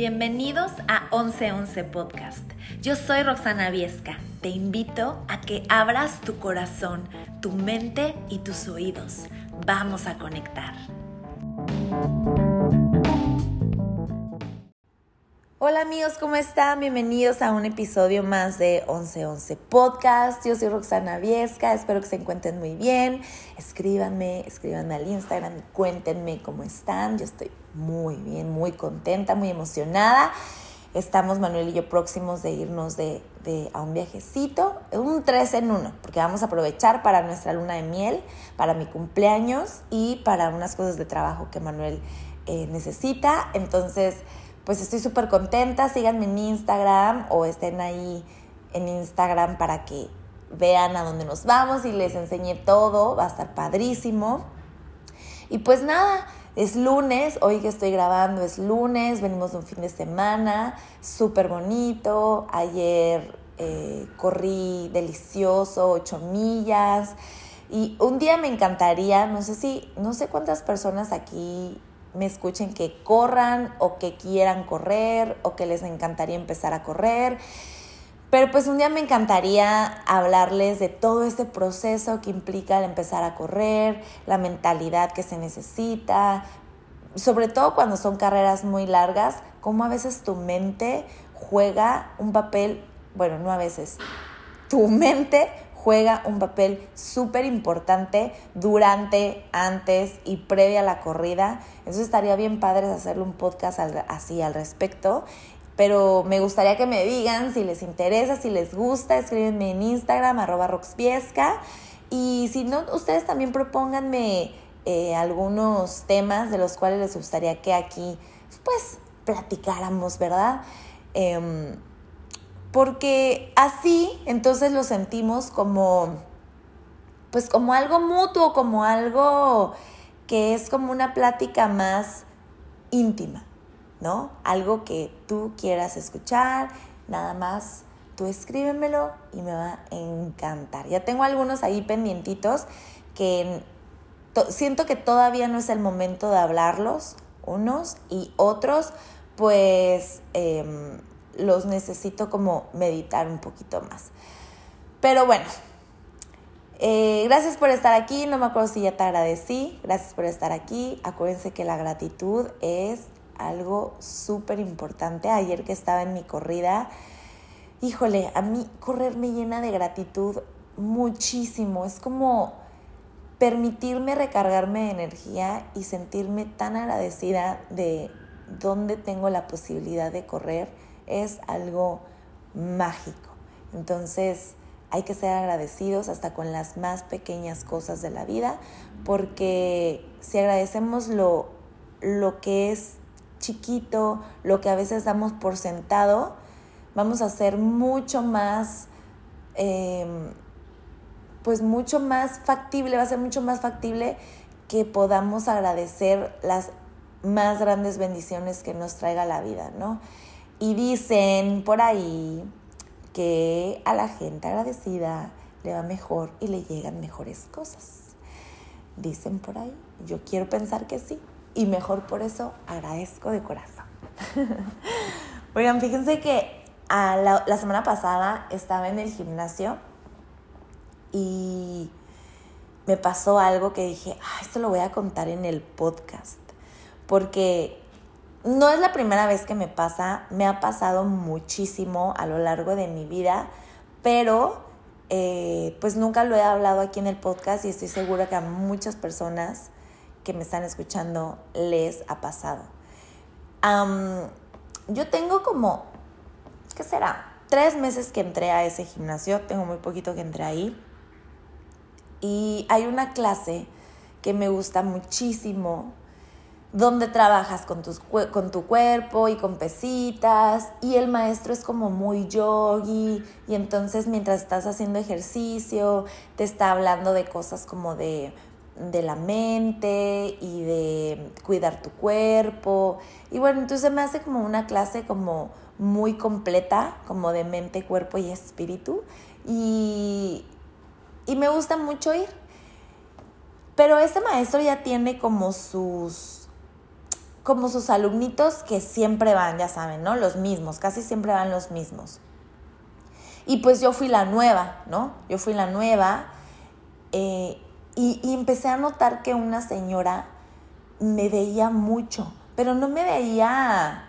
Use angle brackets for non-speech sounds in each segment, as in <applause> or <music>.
Bienvenidos a 1111 Podcast. Yo soy Roxana Viesca. Te invito a que abras tu corazón, tu mente y tus oídos. Vamos a conectar. Hola amigos, ¿cómo están? Bienvenidos a un episodio más de 1111 Podcast. Yo soy Roxana Viesca, espero que se encuentren muy bien. Escríbanme, escríbanme al Instagram cuéntenme cómo están. Yo estoy muy bien, muy contenta, muy emocionada. Estamos Manuel y yo próximos de irnos de, a un viajecito, un 3 en 1, porque vamos a aprovechar para nuestra luna de miel, para mi cumpleaños y para unas cosas de trabajo que Manuel eh, necesita. Entonces, pues estoy súper contenta. Síganme en Instagram o estén ahí en Instagram para que vean a dónde nos vamos y les enseñe todo. Va a estar padrísimo. Y pues nada, es lunes, hoy que estoy grabando es lunes, venimos de un fin de semana, súper bonito. Ayer eh, corrí delicioso, ocho millas. Y un día me encantaría, no sé si, no sé cuántas personas aquí me escuchen que corran o que quieran correr o que les encantaría empezar a correr. Pero pues un día me encantaría hablarles de todo este proceso que implica el empezar a correr, la mentalidad que se necesita, sobre todo cuando son carreras muy largas, cómo a veces tu mente juega un papel, bueno, no a veces, tu mente juega un papel súper importante durante, antes y previa a la corrida. Entonces estaría bien padre hacerle un podcast así al respecto. Pero me gustaría que me digan si les interesa, si les gusta, escríbenme en Instagram, arroba roxpiesca. Y si no, ustedes también propónganme eh, algunos temas de los cuales les gustaría que aquí, pues, platicáramos, ¿verdad? Em, porque así entonces lo sentimos como, pues como algo mutuo, como algo que es como una plática más íntima, ¿no? Algo que tú quieras escuchar, nada más tú escríbemelo y me va a encantar. Ya tengo algunos ahí pendientitos que siento que todavía no es el momento de hablarlos, unos y otros, pues... Em, los necesito como meditar un poquito más. Pero bueno, eh, gracias por estar aquí. No me acuerdo si ya te agradecí. Gracias por estar aquí. Acuérdense que la gratitud es algo súper importante. Ayer que estaba en mi corrida, híjole, a mí correr me llena de gratitud muchísimo. Es como permitirme recargarme de energía y sentirme tan agradecida de dónde tengo la posibilidad de correr es algo mágico. Entonces hay que ser agradecidos hasta con las más pequeñas cosas de la vida, porque si agradecemos lo, lo que es chiquito, lo que a veces damos por sentado, vamos a ser mucho más, em, pues mucho más factible, va a ser mucho más factible que podamos agradecer las más grandes bendiciones que nos traiga la vida, ¿no? Y dicen por ahí que a la gente agradecida le va mejor y le llegan mejores cosas. Dicen por ahí. Yo quiero pensar que sí. Y mejor por eso agradezco de corazón. <laughs> Oigan, fíjense que la, la semana pasada estaba en el gimnasio y me pasó algo que dije, ah, esto lo voy a contar en el podcast. Porque no es la primera vez que me pasa, me ha pasado muchísimo a lo largo de mi vida, pero eh, pues nunca lo he hablado aquí en el podcast y estoy segura que a muchas personas que me están escuchando les ha pasado. yo tengo como, ¿qué será? Tres meses que entré a ese gimnasio, tengo muy poquito que entré ahí. Y hay una clase que me gusta muchísimo donde trabajas con, tus, con tu cuerpo y con pesitas y el maestro es como muy yogi y entonces mientras estás haciendo ejercicio te está hablando de cosas como de, de la mente y de cuidar tu cuerpo. Y bueno, entonces me hace como una clase como muy completa, como de mente, cuerpo y espíritu. Y, y me gusta mucho ir. Pero este maestro ya tiene como sus como sus alumnitos que siempre van, ya saben, ¿no? Los mismos, casi siempre van los mismos. Y pues yo fui la nueva, ¿no? Yo fui la nueva eh, y, y empecé a notar que una señora me veía mucho, pero no me veía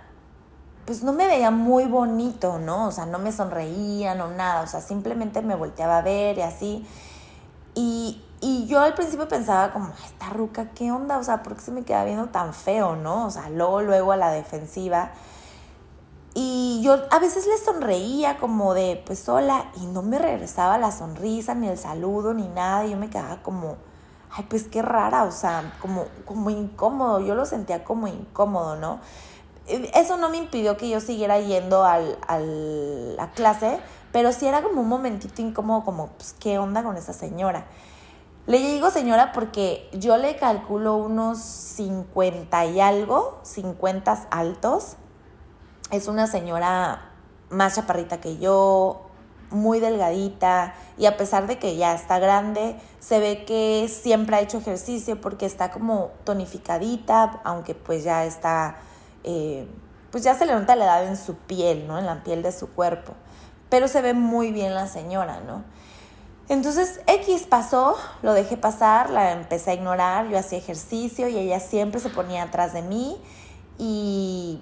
pues no me veía muy bonito, ¿no? O sea, no me sonreía, no nada, o sea, simplemente me volteaba a ver y así. Y, y yo al principio pensaba como, esta ruca, ¿qué onda? O sea, ¿por qué se me queda viendo tan feo, no? O sea, luego, luego a la defensiva. Y yo a veces le sonreía como de, pues hola, y no me regresaba la sonrisa, ni el saludo, ni nada. Y yo me quedaba como, ay, pues qué rara, o sea, como, como incómodo. Yo lo sentía como incómodo, ¿no? Eso no me impidió que yo siguiera yendo al, a la clase, pero sí era como un momentito incómodo, como, pues, ¿qué onda con esa señora? Le digo señora porque yo le calculo unos 50 y algo, 50 altos. Es una señora más chaparrita que yo, muy delgadita y a pesar de que ya está grande, se ve que siempre ha hecho ejercicio porque está como tonificadita, aunque pues ya está, eh, pues ya se le nota la edad en su piel, ¿no? En la piel de su cuerpo. Pero se ve muy bien la señora, ¿no? Entonces X pasó, lo dejé pasar, la empecé a ignorar, yo hacía ejercicio y ella siempre se ponía atrás de mí y,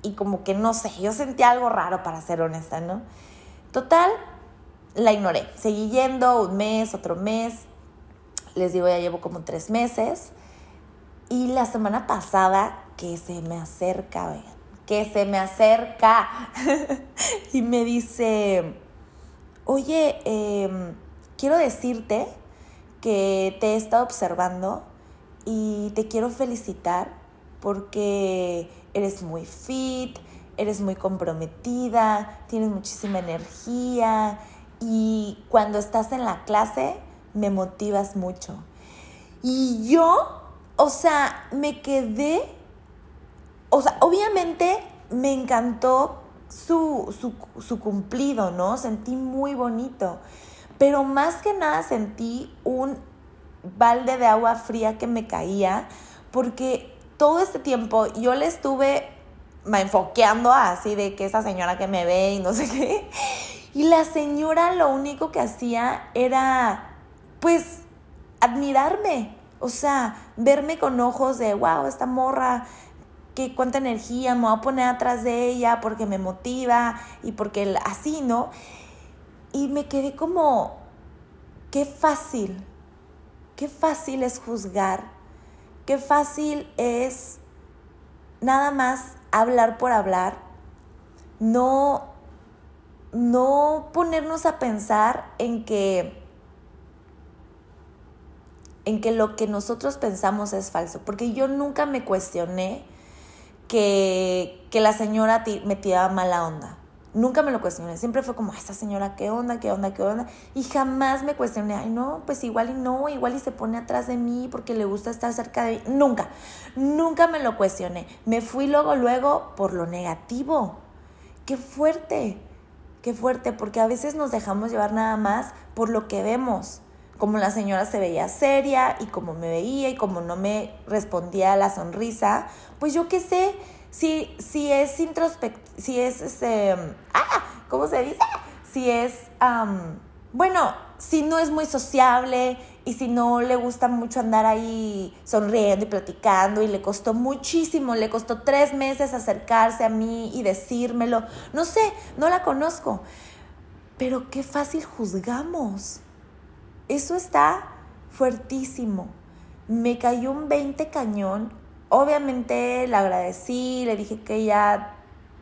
y como que no sé, yo sentía algo raro para ser honesta, ¿no? Total, la ignoré, seguí yendo un mes, otro mes, les digo ya llevo como tres meses y la semana pasada que se me acerca, que se me acerca <laughs> y me dice oye, em, quiero decirte que te he estado observando y te quiero felicitar porque eres muy fit, eres muy comprometida, tienes muchísima energía y cuando estás en la clase me motivas mucho. Y yo, o sea, me quedé, o sea, obviamente me encantó su, su, cumplido, ¿no? Sentí muy bonito. Pero más que nada sentí un balde de agua fría que me caía porque todo este tiempo yo le estuve me enfoqueando así de que esa señora que me ve y no sé qué. Y la señora lo único que hacía era, pues, admirarme. O sea, verme con ojos de, wow, esta morra que cuánta energía me voy a poner atrás de ella porque me motiva y porque así, ¿no? Y me quedé como, qué fácil, qué fácil es juzgar, qué fácil es nada más hablar por hablar, no, no ponernos a pensar en que en que lo que nosotros pensamos es falso, porque yo nunca me cuestioné que, la señora me tiraba mala onda. Nunca me lo cuestioné, siempre fue como, esta señora, ¿qué onda, qué onda, qué onda? Y jamás me cuestioné, ay, no, pues igual y no, igual y se pone atrás de mí porque le gusta estar cerca de mí. Nunca, nunca me lo cuestioné. Me fui luego, luego por lo negativo. Qué fuerte, qué fuerte, porque a veces nos dejamos llevar nada más por lo que vemos como la señora se veía seria y como me veía y como no me respondía a la sonrisa, pues yo qué sé, si, si es introspect si es este, ah, ¿cómo se dice? Si es, bueno, si no es muy sociable y si no le gusta mucho andar ahí sonriendo y platicando y le costó muchísimo, le costó tres meses acercarse a mí y decírmelo, no sé, no la conozco, pero qué fácil juzgamos eso está fuertísimo. Me cayó un 20 cañón. Obviamente le agradecí, le dije que ella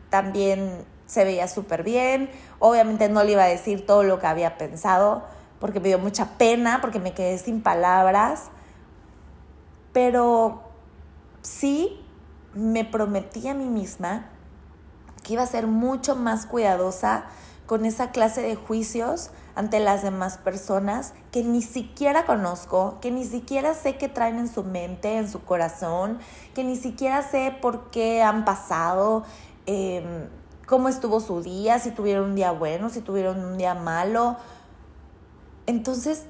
también se veía súper bien. Obviamente no le iba a decir todo lo que había pensado porque me dio mucha pena, porque me quedé sin palabras. Pero sí me prometí a mí misma que iba a ser mucho más cuidadosa con esa clase de juicios ante las demás personas que ni siquiera conozco, que ni siquiera sé qué traen en su mente, en su corazón, que ni siquiera sé por qué han pasado, em, cómo estuvo su día, si tuvieron un día bueno, si tuvieron un día malo. Entonces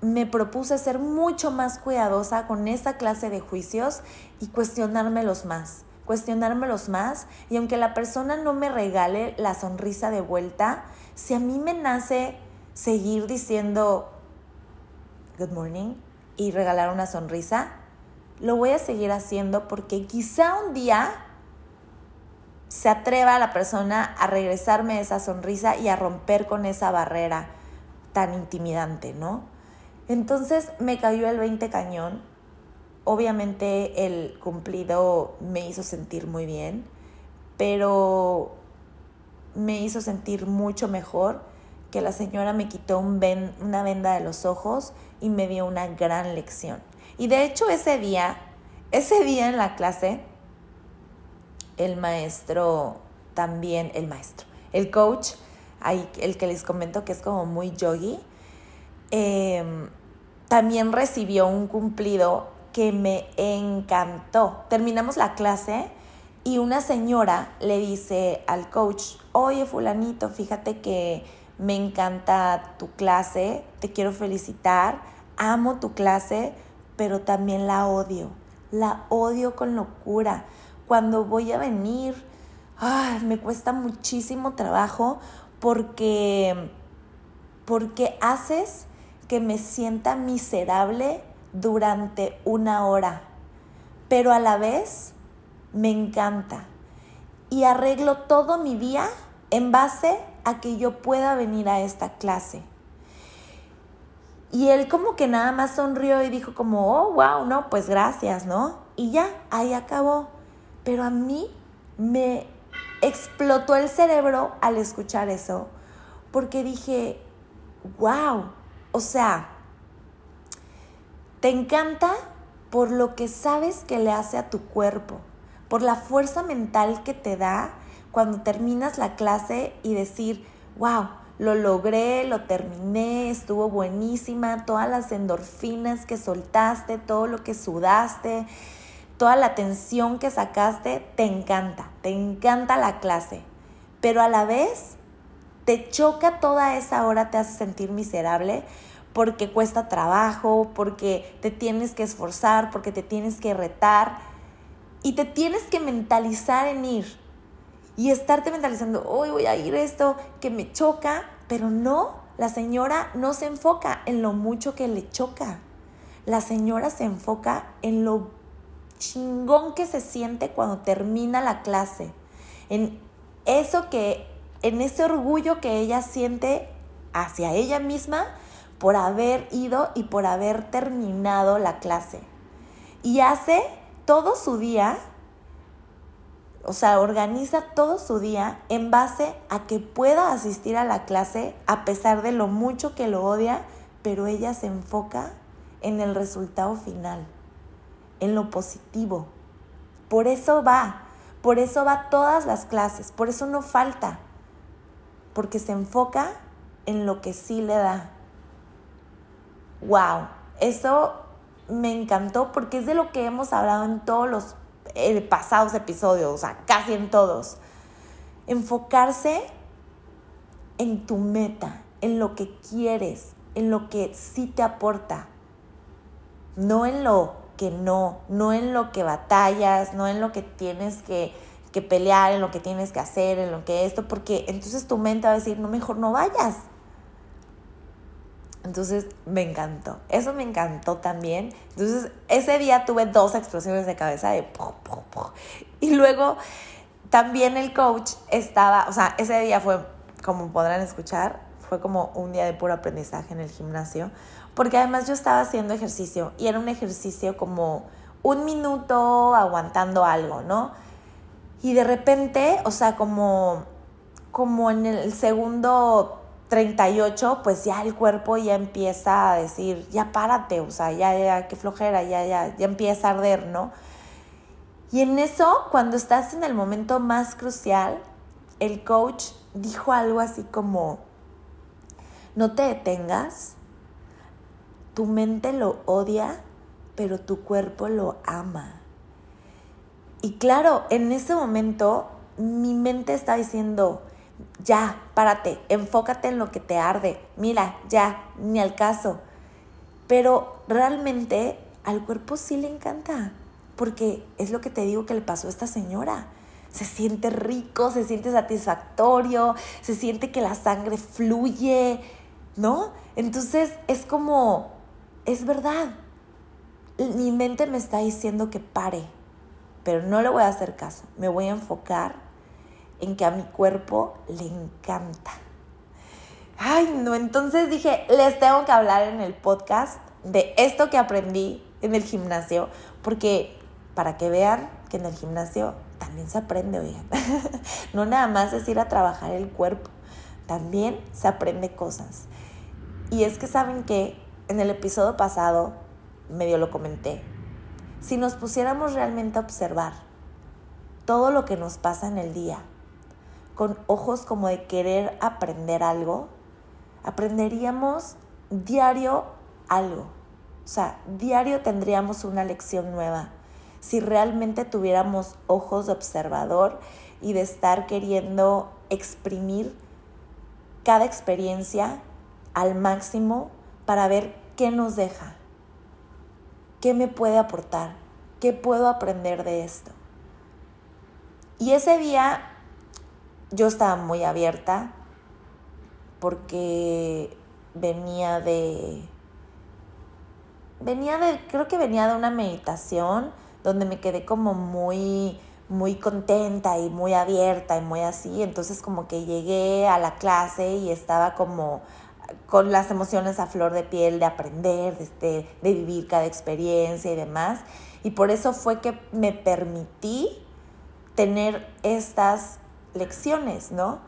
me propuse ser mucho más cuidadosa con esa clase de juicios y cuestionármelos más, cuestionármelos más y aunque la persona no me regale la sonrisa de vuelta, si a mí me nace seguir diciendo good morning y regalar una sonrisa, lo voy a seguir haciendo porque quizá un día se atreva la persona a regresarme esa sonrisa y a romper con esa barrera tan intimidante, ¿no? Entonces me cayó el 20 cañón. Obviamente el cumplido me hizo sentir muy bien, pero me hizo sentir mucho mejor que la señora me quitó una venda de los ojos y me dio una gran lección. Y de hecho ese día, ese día en la clase, el maestro también, el maestro, el coach, el que les comento que es como muy yogi, Em, también recibió un cumplido que me encantó. Terminamos la clase y una señora le dice al coach, oye fulanito, fíjate que me encanta tu clase, te quiero felicitar, amo tu clase, pero también la odio, la odio con locura. Cuando voy a venir, me cuesta muchísimo trabajo porque, porque haces que me sienta miserable durante una hora, pero a la vez me encanta y arreglo todo mi día en base a que yo pueda venir a esta clase. Y él como que nada más sonrió y dijo como, oh, wow, no, pues gracias, ¿no? Y ya, ahí acabó. Pero a mí me explotó el cerebro al escuchar eso, porque dije, wow, o sea, te encanta por lo que sabes que le hace a tu cuerpo, por la fuerza mental que te da cuando terminas la clase y decir, wow, lo logré, lo terminé, estuvo buenísima, todas las endorfinas que soltaste, todo lo que sudaste, toda la tensión que sacaste, te encanta, te encanta la clase, pero a la vez te choca toda esa hora, te hace sentir miserable porque cuesta trabajo, porque te tienes que esforzar, porque te tienes que retar y te tienes que mentalizar en ir y estarte mentalizando, hoy voy a ir esto que me choca, pero no, la señora no se enfoca en lo mucho que le choca. La señora se enfoca en lo chingón que se siente cuando termina la clase, en eso que en ese orgullo que ella siente hacia ella misma por haber ido y por haber terminado la clase. Y hace todo su día, o sea, organiza todo su día en base a que pueda asistir a la clase a pesar de lo mucho que lo odia, pero ella se enfoca en el resultado final, en lo positivo. Por eso va, por eso va todas las clases, por eso no falta porque se enfoca en lo que sí le da. ¡Wow! Eso me encantó porque es de lo que hemos hablado en todos los eh, pasados episodios, o sea, casi en todos. Enfocarse en tu meta, en lo que quieres, en lo que sí te aporta, no en lo que no, no en lo que batallas, no en lo que tienes que que pelear, en lo que tienes que hacer, en lo que esto, porque entonces tu mente va a decir, no, mejor no vayas. Entonces me encantó, eso me encantó también. Entonces ese día tuve dos explosiones de cabeza de... Y luego también el coach estaba, o sea, ese día fue, como podrán escuchar, fue como un día de puro aprendizaje en el gimnasio, porque además yo estaba haciendo ejercicio y era un ejercicio como un minuto aguantando algo, ¿no? Y de repente, o sea, como, como en el segundo 38, pues ya el cuerpo ya empieza a decir, ya párate, o sea, ya, ya, qué flojera, ya, ya, ya empieza a arder, ¿no? Y en eso, cuando estás en el momento más crucial, el coach dijo algo así como, no te detengas, tu mente lo odia, pero tu cuerpo lo ama. Y claro, en ese momento mi mente está diciendo, ya, párate, enfócate en lo que te arde, mira, ya, ni al caso. Pero realmente al cuerpo sí le encanta, porque es lo que te digo que le pasó a esta señora. Se siente rico, se siente satisfactorio, se siente que la sangre fluye, ¿no? Entonces es como, es verdad. Mi mente me está diciendo que pare, pero no le voy a hacer caso. Me voy a enfocar en que a mi cuerpo le encanta. Ay, no, entonces dije, les tengo que hablar en el podcast de esto que aprendí en el gimnasio, porque para que vean que en el gimnasio también se aprende, oigan. <laughs> no nada más es ir a trabajar el cuerpo, también se aprende cosas. Y es que saben que en el episodio pasado, medio lo comenté, si nos pusiéramos realmente a observar todo lo que nos pasa en el día, con ojos como de querer aprender algo, aprenderíamos diario algo. O sea, diario tendríamos una lección nueva. Si realmente tuviéramos ojos de observador y de estar queriendo exprimir cada experiencia al máximo para ver qué nos deja, qué me puede aportar, qué puedo aprender de esto. Y ese día yo estaba muy abierta porque venía de venía de creo que venía de una meditación donde me quedé como muy muy contenta y muy abierta y muy así, entonces como que llegué a la clase y estaba como con las emociones a flor de piel de aprender, de, este, de vivir cada experiencia y demás. Y por eso fue que me permití tener estas lecciones, ¿no?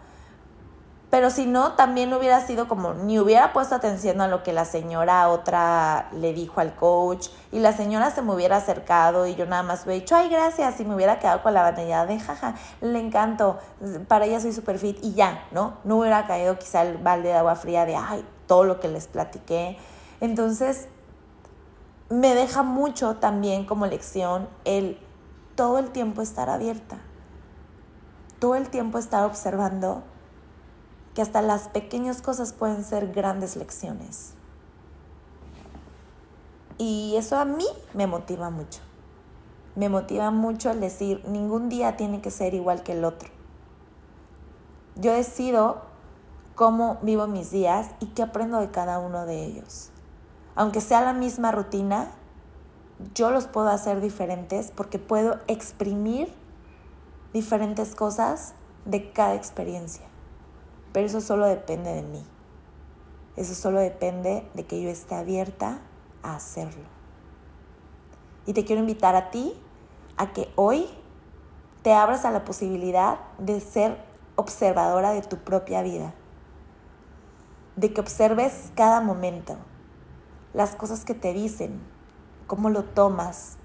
Pero si no, también hubiera sido como, ni hubiera puesto atención a lo que la señora otra le dijo al coach y la señora se me hubiera acercado y yo nada más hubiera dicho, ay, gracias, y me hubiera quedado con la vanidad de, jaja, le encanto, para ella soy super fit y ya, ¿no? No hubiera caído quizá el balde de agua fría de, ay, todo lo que les platiqué. Entonces, me deja mucho también como lección el todo el tiempo estar abierta todo el tiempo estar observando que hasta las pequeñas cosas pueden ser grandes lecciones. Y eso a mí me motiva mucho. Me motiva mucho el decir, ningún día tiene que ser igual que el otro. Yo decido cómo vivo mis días y qué aprendo de cada uno de ellos. Aunque sea la misma rutina, yo los puedo hacer diferentes porque puedo exprimir diferentes cosas de cada experiencia. Pero eso solo depende de mí. Eso solo depende de que yo esté abierta a hacerlo. Y te quiero invitar a ti a que hoy te abras a la posibilidad de ser observadora de tu propia vida. De que observes cada momento, las cosas que te dicen, cómo lo tomas,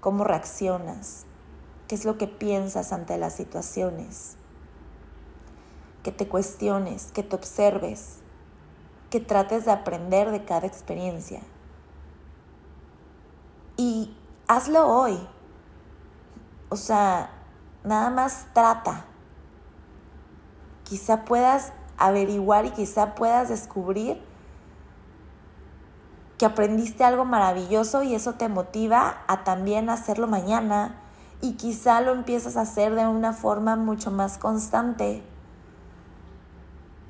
cómo reaccionas, qué es lo que piensas ante las situaciones, que te cuestiones, que te observes, que trates de aprender de cada experiencia. Y hazlo hoy. O sea, nada más trata. Quizá puedas averiguar y quizá puedas descubrir que aprendiste algo maravilloso y eso te motiva a también hacerlo mañana, y quizá lo empiezas a hacer de una forma mucho más constante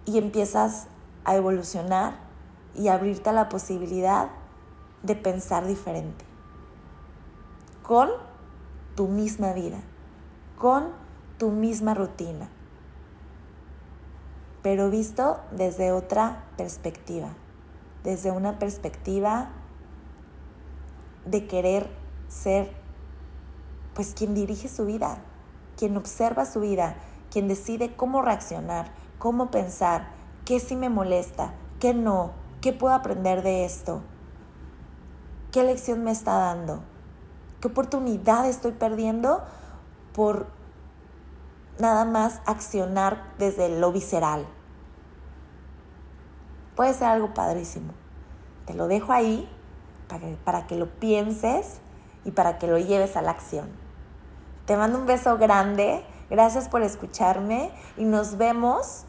y empiezas a evolucionar y abrirte a la posibilidad de pensar diferente con tu misma vida, con tu misma rutina, pero visto desde otra perspectiva, desde una perspectiva de querer ser pues quien dirige su vida, quien observa su vida, quien decide cómo reaccionar, cómo pensar, qué sí me molesta, qué no, qué puedo aprender de esto, qué lección me está dando, qué oportunidad estoy perdiendo por nada más accionar desde lo visceral. Puede ser algo padrísimo. Te lo dejo ahí para que, para que lo pienses y para que lo lleves a la acción. Te mando un beso grande. Gracias por escucharme y nos vemos,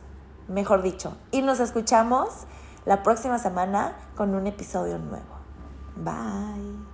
mejor dicho, y nos escuchamos la próxima semana con un episodio nuevo. Bye.